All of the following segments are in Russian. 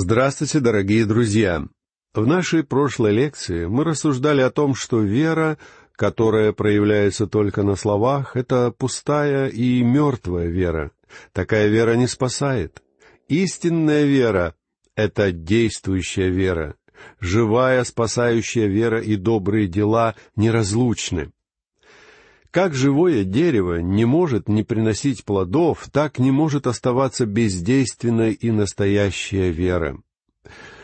Здравствуйте, дорогие друзья! В нашей прошлой лекции мы рассуждали о том, что вера, которая проявляется только на словах, это пустая и мертвая вера. Такая вера не спасает. Истинная вера — это действующая вера. Живая, спасающая вера и добрые дела неразлучны. Как живое дерево не может не приносить плодов, так не может оставаться бездейственной и настоящая вера.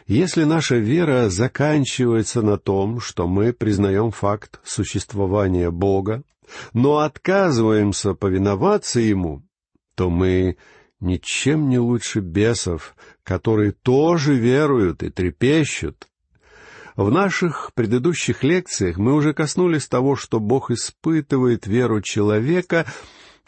Если наша вера заканчивается на том, что мы признаем факт существования Бога, но отказываемся повиноваться Ему, то мы ничем не лучше бесов, которые тоже веруют и трепещут, в наших предыдущих лекциях мы уже коснулись того, что Бог испытывает веру человека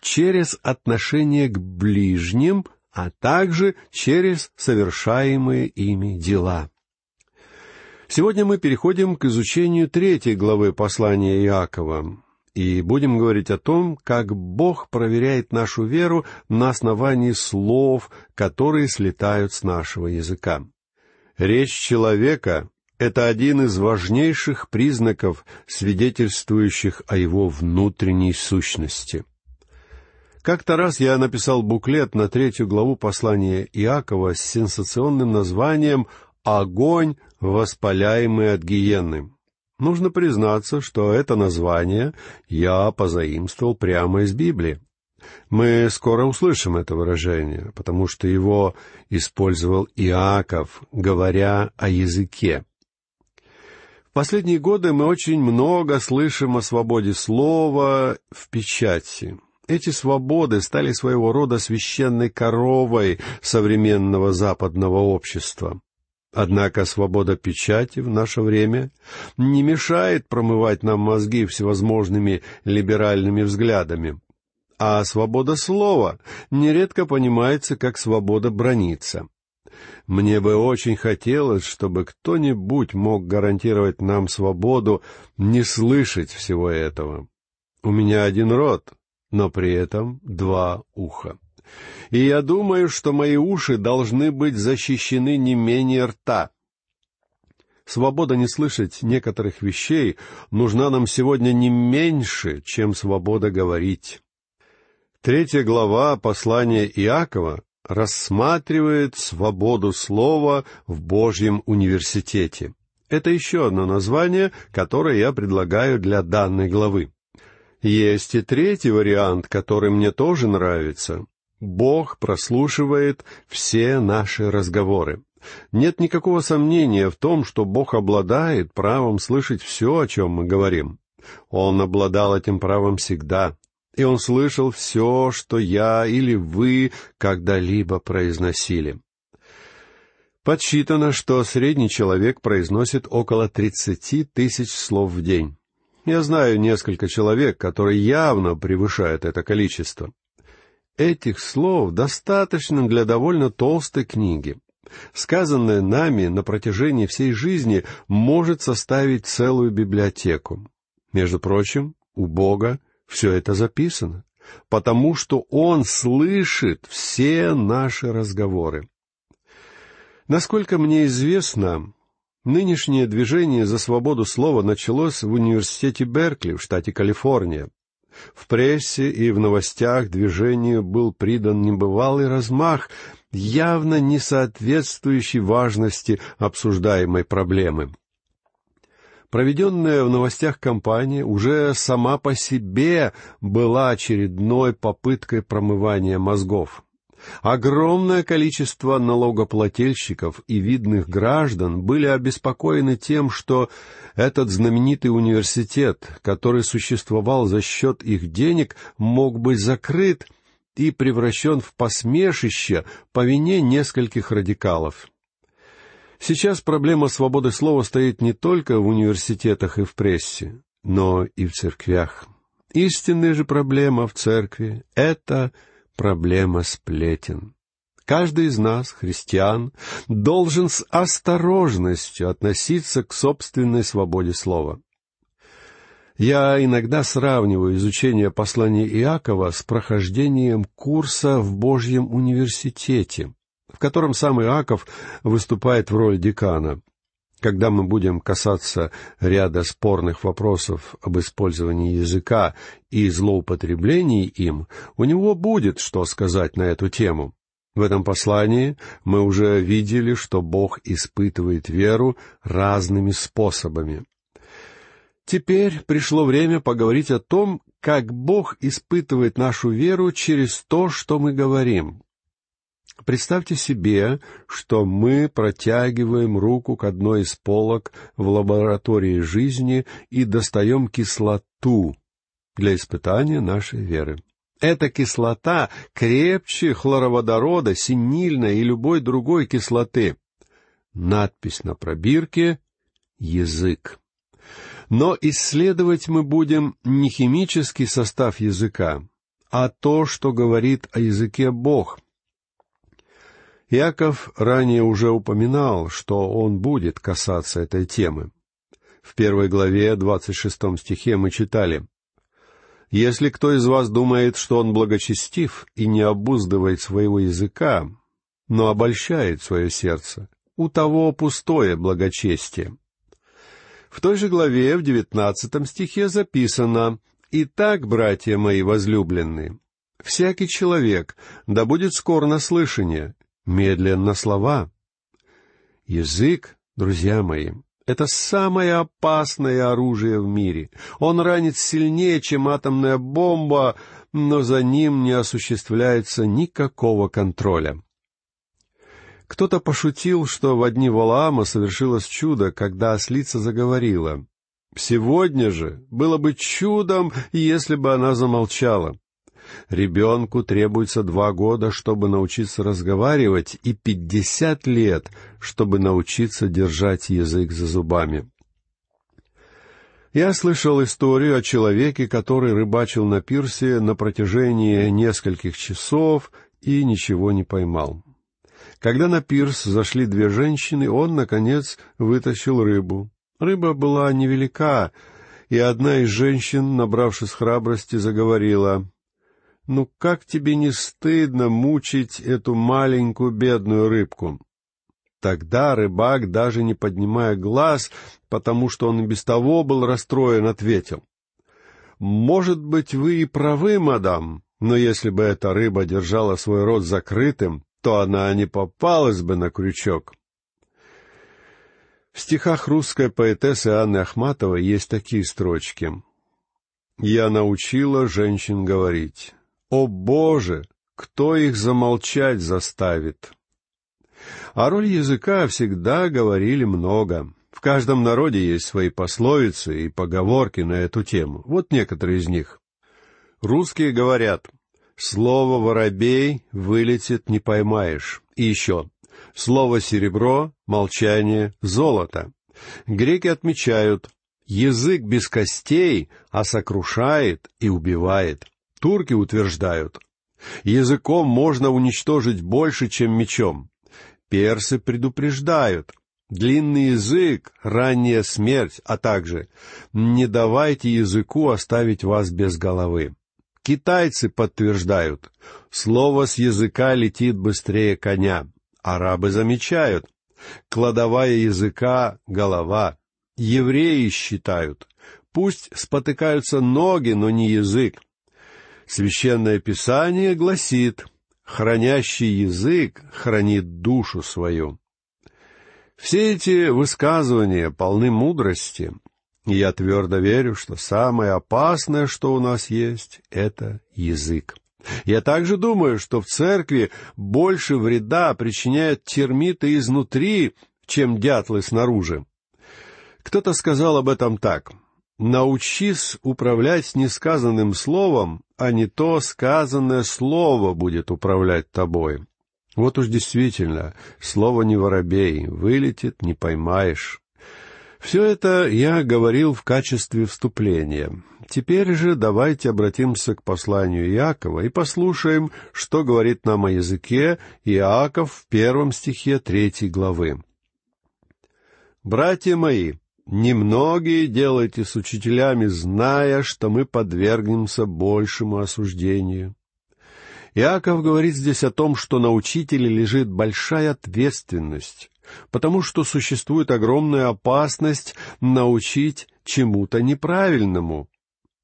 через отношение к ближним, а также через совершаемые ими дела. Сегодня мы переходим к изучению третьей главы послания Иакова и будем говорить о том, как Бог проверяет нашу веру на основании слов, которые слетают с нашего языка. Речь человека это один из важнейших признаков, свидетельствующих о его внутренней сущности. Как-то раз я написал буклет на третью главу послания Иакова с сенсационным названием «Огонь, воспаляемый от гиены». Нужно признаться, что это название я позаимствовал прямо из Библии. Мы скоро услышим это выражение, потому что его использовал Иаков, говоря о языке последние годы мы очень много слышим о свободе слова в печати. Эти свободы стали своего рода священной коровой современного западного общества. Однако свобода печати в наше время не мешает промывать нам мозги всевозможными либеральными взглядами. А свобода слова нередко понимается как свобода брониться. Мне бы очень хотелось, чтобы кто-нибудь мог гарантировать нам свободу не слышать всего этого. У меня один рот, но при этом два уха. И я думаю, что мои уши должны быть защищены не менее рта. Свобода не слышать некоторых вещей нужна нам сегодня не меньше, чем свобода говорить. Третья глава послания Иакова рассматривает свободу слова в Божьем университете. Это еще одно название, которое я предлагаю для данной главы. Есть и третий вариант, который мне тоже нравится. Бог прослушивает все наши разговоры. Нет никакого сомнения в том, что Бог обладает правом слышать все, о чем мы говорим. Он обладал этим правом всегда, и он слышал все, что я или вы когда-либо произносили. Подсчитано, что средний человек произносит около тридцати тысяч слов в день. Я знаю несколько человек, которые явно превышают это количество. Этих слов достаточно для довольно толстой книги. Сказанное нами на протяжении всей жизни может составить целую библиотеку. Между прочим, у Бога все это записано, потому что Он слышит все наши разговоры. Насколько мне известно, нынешнее движение за свободу слова началось в университете Беркли в штате Калифорния. В прессе и в новостях движению был придан небывалый размах, явно не соответствующий важности обсуждаемой проблемы. Проведенная в новостях кампания уже сама по себе была очередной попыткой промывания мозгов. Огромное количество налогоплательщиков и видных граждан были обеспокоены тем, что этот знаменитый университет, который существовал за счет их денег, мог быть закрыт и превращен в посмешище по вине нескольких радикалов. Сейчас проблема свободы слова стоит не только в университетах и в прессе, но и в церквях. Истинная же проблема в церкви — это проблема сплетен. Каждый из нас, христиан, должен с осторожностью относиться к собственной свободе слова. Я иногда сравниваю изучение послания Иакова с прохождением курса в Божьем университете — в котором сам Иаков выступает в роли декана. Когда мы будем касаться ряда спорных вопросов об использовании языка и злоупотреблении им, у него будет что сказать на эту тему. В этом послании мы уже видели, что Бог испытывает веру разными способами. Теперь пришло время поговорить о том, как Бог испытывает нашу веру через то, что мы говорим. Представьте себе, что мы протягиваем руку к одной из полок в лаборатории жизни и достаем кислоту для испытания нашей веры. Эта кислота крепче хлороводорода, синильной и любой другой кислоты. Надпись на пробирке — язык. Но исследовать мы будем не химический состав языка, а то, что говорит о языке Бог. Яков ранее уже упоминал, что он будет касаться этой темы. В первой главе, двадцать шестом стихе мы читали — если кто из вас думает, что он благочестив и не обуздывает своего языка, но обольщает свое сердце, у того пустое благочестие. В той же главе, в девятнадцатом стихе записано «Итак, братья мои возлюбленные, всякий человек да будет скор на слышание, медленно слова». Язык, друзья мои, это самое опасное оружие в мире. Он ранит сильнее, чем атомная бомба, но за ним не осуществляется никакого контроля. Кто-то пошутил, что в дни Валаама совершилось чудо, когда ослица заговорила. Сегодня же было бы чудом, если бы она замолчала. Ребенку требуется два года, чтобы научиться разговаривать, и пятьдесят лет, чтобы научиться держать язык за зубами. Я слышал историю о человеке, который рыбачил на пирсе на протяжении нескольких часов и ничего не поймал. Когда на пирс зашли две женщины, он, наконец, вытащил рыбу. Рыба была невелика, и одна из женщин, набравшись храбрости, заговорила. Ну как тебе не стыдно мучить эту маленькую бедную рыбку? Тогда рыбак, даже не поднимая глаз, потому что он и без того был расстроен, ответил. «Может быть, вы и правы, мадам, но если бы эта рыба держала свой рот закрытым, то она не попалась бы на крючок». В стихах русской поэтессы Анны Ахматовой есть такие строчки. «Я научила женщин говорить, о Боже, кто их замолчать заставит? О роли языка всегда говорили много. В каждом народе есть свои пословицы и поговорки на эту тему. Вот некоторые из них. Русские говорят, слово «воробей» вылетит не поймаешь. И еще, слово «серебро» — молчание, золото. Греки отмечают, язык без костей, а сокрушает и убивает. Турки утверждают, языком можно уничтожить больше, чем мечом. Персы предупреждают, длинный язык, ранняя смерть, а также не давайте языку оставить вас без головы. Китайцы подтверждают, слово с языка летит быстрее коня. Арабы замечают, кладовая языка — голова. Евреи считают, пусть спотыкаются ноги, но не язык. Священное Писание гласит, «Хранящий язык хранит душу свою». Все эти высказывания полны мудрости, и я твердо верю, что самое опасное, что у нас есть, — это язык. Я также думаю, что в церкви больше вреда причиняют термиты изнутри, чем дятлы снаружи. Кто-то сказал об этом так. «Научись управлять несказанным словом, а не то сказанное слово будет управлять тобой. Вот уж действительно, слово не воробей, вылетит, не поймаешь. Все это я говорил в качестве вступления. Теперь же давайте обратимся к посланию Иакова и послушаем, что говорит нам о языке Иаков в первом стихе третьей главы. «Братья мои, Немногие делайте с учителями, зная, что мы подвергнемся большему осуждению. Иаков говорит здесь о том, что на учителе лежит большая ответственность, потому что существует огромная опасность научить чему-то неправильному.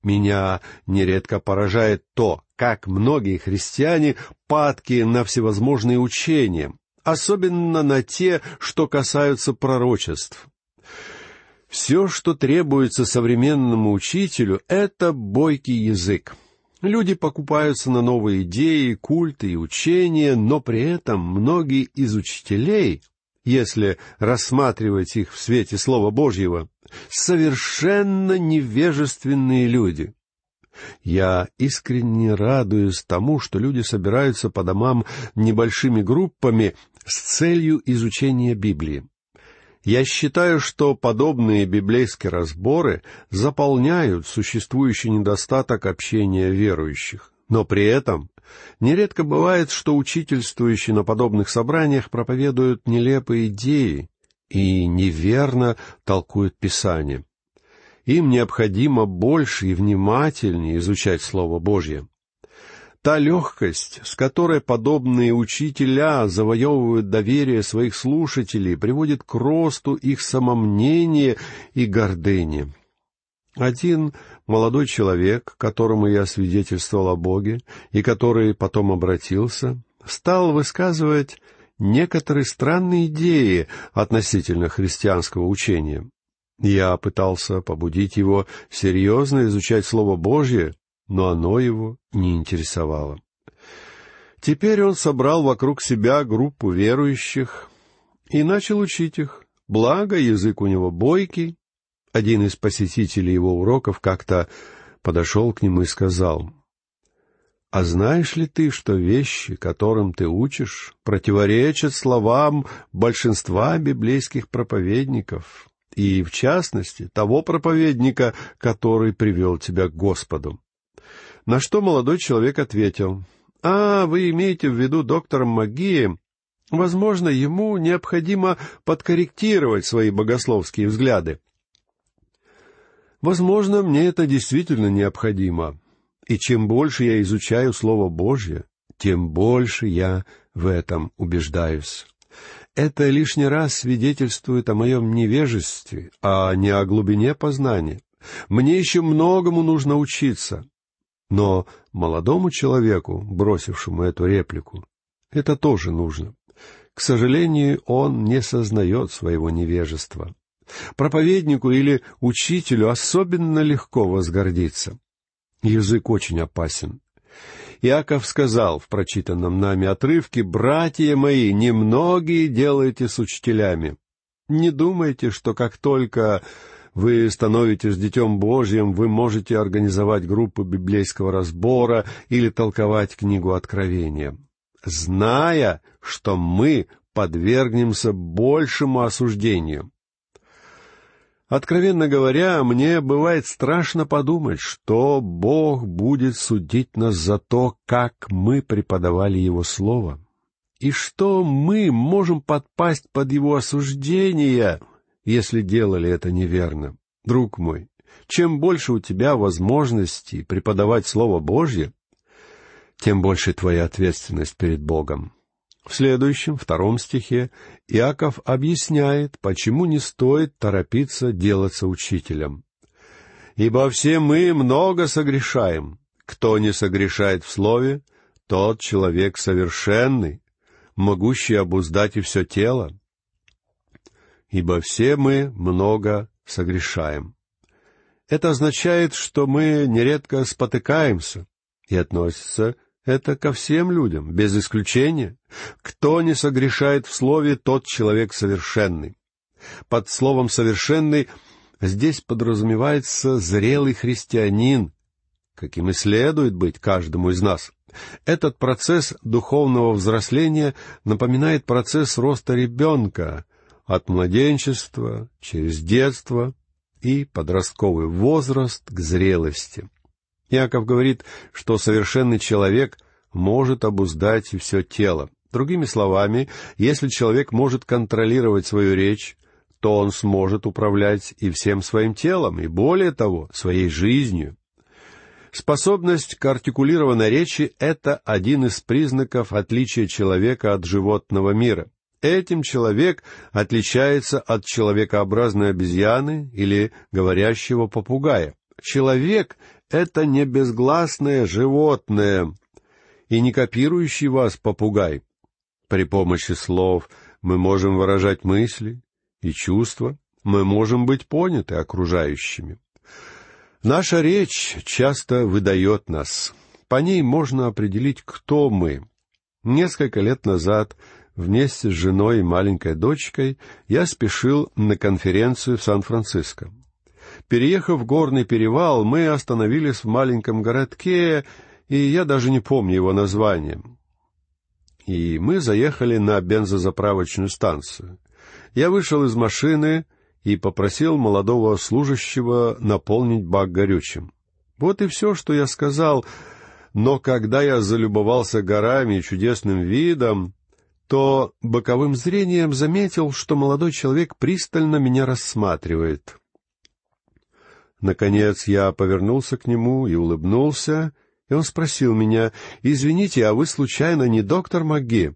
Меня нередко поражает то, как многие христиане падки на всевозможные учения, особенно на те, что касаются пророчеств. Все, что требуется современному учителю, это бойкий язык. Люди покупаются на новые идеи, культы и учения, но при этом многие из учителей, если рассматривать их в свете Слова Божьего, совершенно невежественные люди. Я искренне радуюсь тому, что люди собираются по домам небольшими группами с целью изучения Библии. Я считаю, что подобные библейские разборы заполняют существующий недостаток общения верующих. Но при этом нередко бывает, что учительствующие на подобных собраниях проповедуют нелепые идеи и неверно толкуют Писание. Им необходимо больше и внимательнее изучать Слово Божье. Та легкость, с которой подобные учителя завоевывают доверие своих слушателей, приводит к росту их самомнения и гордыни. Один молодой человек, которому я свидетельствовал о Боге, и который потом обратился, стал высказывать некоторые странные идеи относительно христианского учения. Я пытался побудить его серьезно изучать Слово Божье, но оно его не интересовало. Теперь он собрал вокруг себя группу верующих и начал учить их. Благо, язык у него бойкий. Один из посетителей его уроков как-то подошел к нему и сказал, «А знаешь ли ты, что вещи, которым ты учишь, противоречат словам большинства библейских проповедников, и, в частности, того проповедника, который привел тебя к Господу?» На что молодой человек ответил, «А, вы имеете в виду доктора Магии? Возможно, ему необходимо подкорректировать свои богословские взгляды». Возможно, мне это действительно необходимо. И чем больше я изучаю Слово Божье, тем больше я в этом убеждаюсь. Это лишний раз свидетельствует о моем невежестве, а не о глубине познания. Мне еще многому нужно учиться. Но молодому человеку, бросившему эту реплику, это тоже нужно. К сожалению, он не сознает своего невежества. Проповеднику или учителю особенно легко возгордиться. Язык очень опасен. Иаков сказал в прочитанном нами отрывке, «Братья мои, немногие делайте с учителями. Не думайте, что как только вы становитесь Детем Божьим, вы можете организовать группу библейского разбора или толковать книгу Откровения, зная, что мы подвергнемся большему осуждению. Откровенно говоря, мне бывает страшно подумать, что Бог будет судить нас за то, как мы преподавали Его Слово, и что мы можем подпасть под Его осуждение, если делали это неверно. Друг мой, чем больше у тебя возможностей преподавать Слово Божье, тем больше твоя ответственность перед Богом. В следующем, втором стихе, Иаков объясняет, почему не стоит торопиться делаться учителем. «Ибо все мы много согрешаем. Кто не согрешает в слове, тот человек совершенный, могущий обуздать и все тело ибо все мы много согрешаем. Это означает, что мы нередко спотыкаемся, и относится это ко всем людям, без исключения. Кто не согрешает в слове, тот человек совершенный. Под словом «совершенный» здесь подразумевается зрелый христианин, каким и следует быть каждому из нас. Этот процесс духовного взросления напоминает процесс роста ребенка, от младенчества через детство и подростковый возраст к зрелости. Яков говорит, что совершенный человек может обуздать все тело. Другими словами, если человек может контролировать свою речь, то он сможет управлять и всем своим телом, и более того, своей жизнью. Способность к артикулированной речи — это один из признаков отличия человека от животного мира. Этим человек отличается от человекообразной обезьяны или говорящего попугая. Человек — это не безгласное животное и не копирующий вас попугай. При помощи слов мы можем выражать мысли и чувства, мы можем быть поняты окружающими. Наша речь часто выдает нас. По ней можно определить, кто мы. Несколько лет назад вместе с женой и маленькой дочкой я спешил на конференцию в Сан-Франциско. Переехав в горный перевал, мы остановились в маленьком городке, и я даже не помню его название. И мы заехали на бензозаправочную станцию. Я вышел из машины и попросил молодого служащего наполнить бак горючим. Вот и все, что я сказал, но когда я залюбовался горами и чудесным видом, то боковым зрением заметил, что молодой человек пристально меня рассматривает. Наконец я повернулся к нему и улыбнулся, и он спросил меня, «Извините, а вы случайно не доктор МакГи?»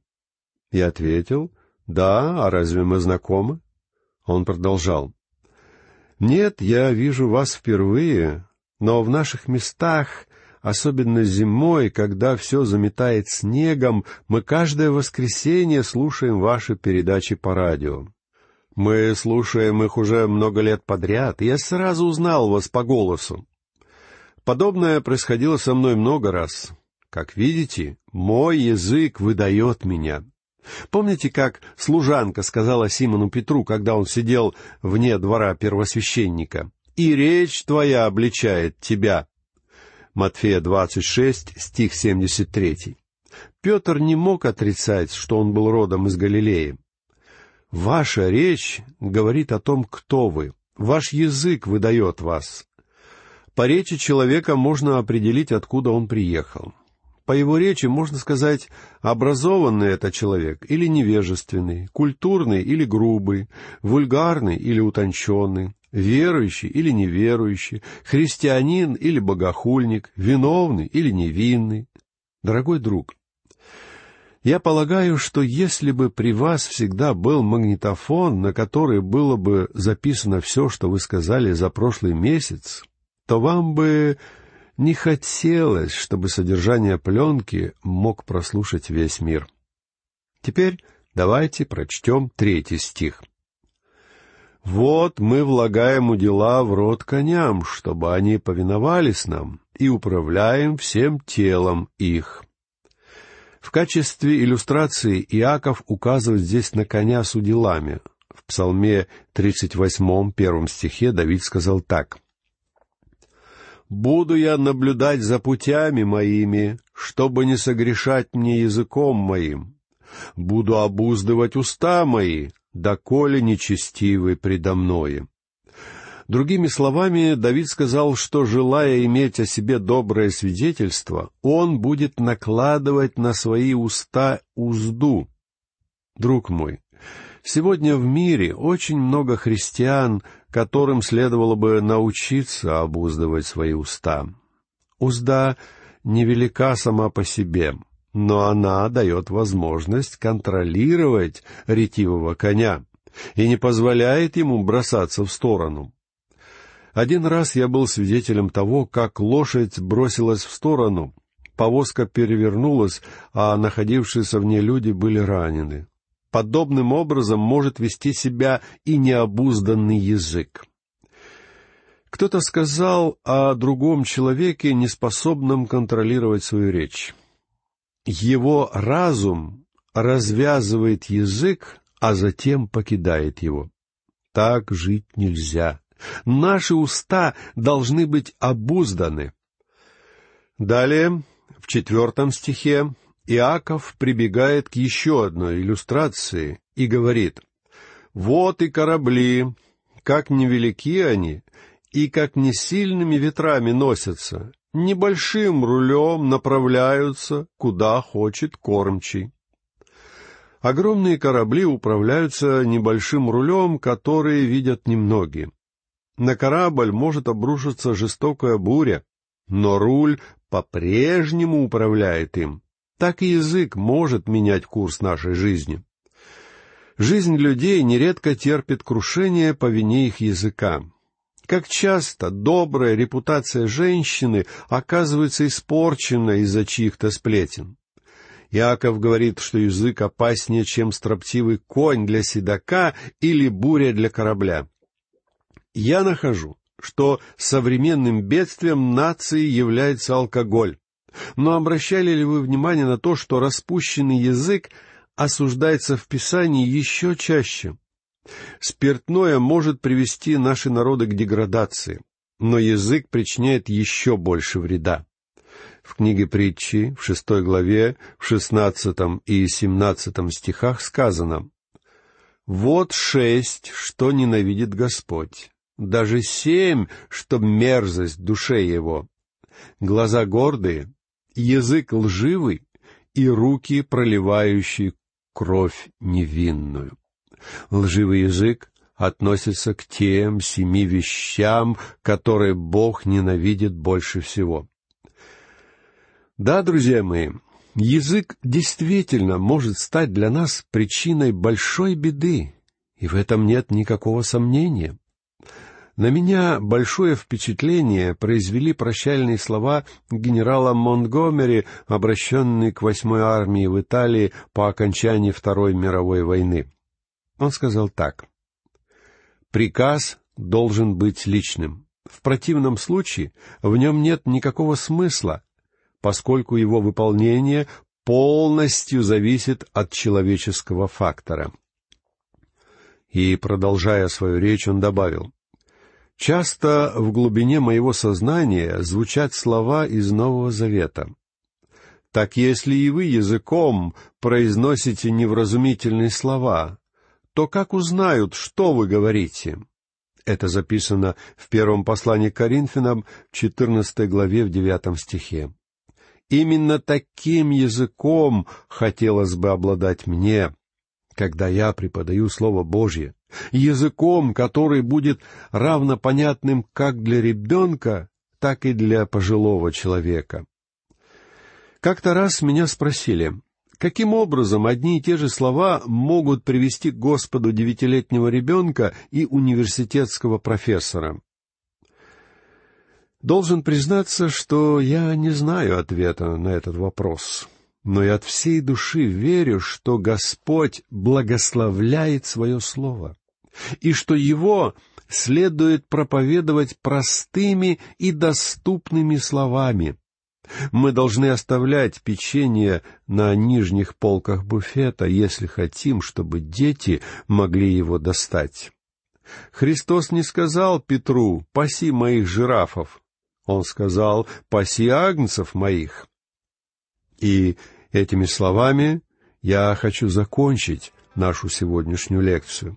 Я ответил, «Да, а разве мы знакомы?» Он продолжал. «Нет, я вижу вас впервые, но в наших местах, особенно зимой, когда все заметает снегом, мы каждое воскресенье слушаем ваши передачи по радио. Мы слушаем их уже много лет подряд, я сразу узнал вас по голосу. Подобное происходило со мной много раз. Как видите, мой язык выдает меня. Помните, как служанка сказала Симону Петру, когда он сидел вне двора первосвященника? «И речь твоя обличает тебя». Матфея 26, стих 73. Петр не мог отрицать, что он был родом из Галилеи. Ваша речь говорит о том, кто вы. Ваш язык выдает вас. По речи человека можно определить, откуда он приехал. По его речи можно сказать, образованный это человек или невежественный, культурный или грубый, вульгарный или утонченный, верующий или неверующий, христианин или богохульник, виновный или невинный. Дорогой друг, я полагаю, что если бы при вас всегда был магнитофон, на который было бы записано все, что вы сказали за прошлый месяц, то вам бы не хотелось, чтобы содержание пленки мог прослушать весь мир. Теперь давайте прочтем третий стих. «Вот мы влагаем удила в рот коням, чтобы они повиновались нам, и управляем всем телом их». В качестве иллюстрации Иаков указывает здесь на коня с уделами. В Псалме 38, первом стихе Давид сказал так — Буду я наблюдать за путями моими, чтобы не согрешать мне языком моим. Буду обуздывать уста мои, доколе нечестивы предо мною. Другими словами, Давид сказал, что, желая иметь о себе доброе свидетельство, он будет накладывать на свои уста узду. Друг мой, сегодня в мире очень много христиан, которым следовало бы научиться обуздывать свои уста. Узда невелика сама по себе, но она дает возможность контролировать ретивого коня и не позволяет ему бросаться в сторону. Один раз я был свидетелем того, как лошадь бросилась в сторону, повозка перевернулась, а находившиеся в ней люди были ранены подобным образом может вести себя и необузданный язык. Кто-то сказал о другом человеке, неспособном контролировать свою речь. Его разум развязывает язык, а затем покидает его. Так жить нельзя. Наши уста должны быть обузданы. Далее, в четвертом стихе, Иаков прибегает к еще одной иллюстрации и говорит, «Вот и корабли, как невелики они, и как не сильными ветрами носятся, небольшим рулем направляются, куда хочет кормчий». Огромные корабли управляются небольшим рулем, который видят немногие. На корабль может обрушиться жестокая буря, но руль по-прежнему управляет им. Так и язык может менять курс нашей жизни. Жизнь людей нередко терпит крушение по вине их языка. Как часто добрая репутация женщины оказывается испорчена из-за чьих-то сплетен. Иаков говорит, что язык опаснее, чем строптивый конь для седока или буря для корабля. Я нахожу, что современным бедствием нации является алкоголь. Но обращали ли вы внимание на то, что распущенный язык осуждается в Писании еще чаще? Спиртное может привести наши народы к деградации, но язык причиняет еще больше вреда. В книге притчи, в шестой главе, в шестнадцатом и семнадцатом стихах сказано «Вот шесть, что ненавидит Господь, даже семь, что мерзость душе его, глаза гордые, язык лживый и руки, проливающие кровь невинную. Лживый язык относится к тем семи вещам, которые Бог ненавидит больше всего. Да, друзья мои, язык действительно может стать для нас причиной большой беды, и в этом нет никакого сомнения. На меня большое впечатление произвели прощальные слова генерала Монтгомери, обращенные к восьмой армии в Италии по окончании Второй мировой войны. Он сказал так. «Приказ должен быть личным. В противном случае в нем нет никакого смысла, поскольку его выполнение полностью зависит от человеческого фактора». И, продолжая свою речь, он добавил, Часто в глубине моего сознания звучат слова из Нового Завета. Так если и вы языком произносите невразумительные слова, то как узнают, что вы говорите? Это записано в первом послании к Коринфянам, 14 главе, в 9 стихе. Именно таким языком хотелось бы обладать мне, когда я преподаю Слово Божье, языком, который будет равнопонятным как для ребенка, так и для пожилого человека. Как-то раз меня спросили, каким образом одни и те же слова могут привести к Господу девятилетнего ребенка и университетского профессора. Должен признаться, что я не знаю ответа на этот вопрос но и от всей души верю, что Господь благословляет свое Слово, и что Его следует проповедовать простыми и доступными словами. Мы должны оставлять печенье на нижних полках буфета, если хотим, чтобы дети могли его достать. Христос не сказал Петру «паси моих жирафов», Он сказал «паси агнцев моих». И Этими словами я хочу закончить нашу сегодняшнюю лекцию.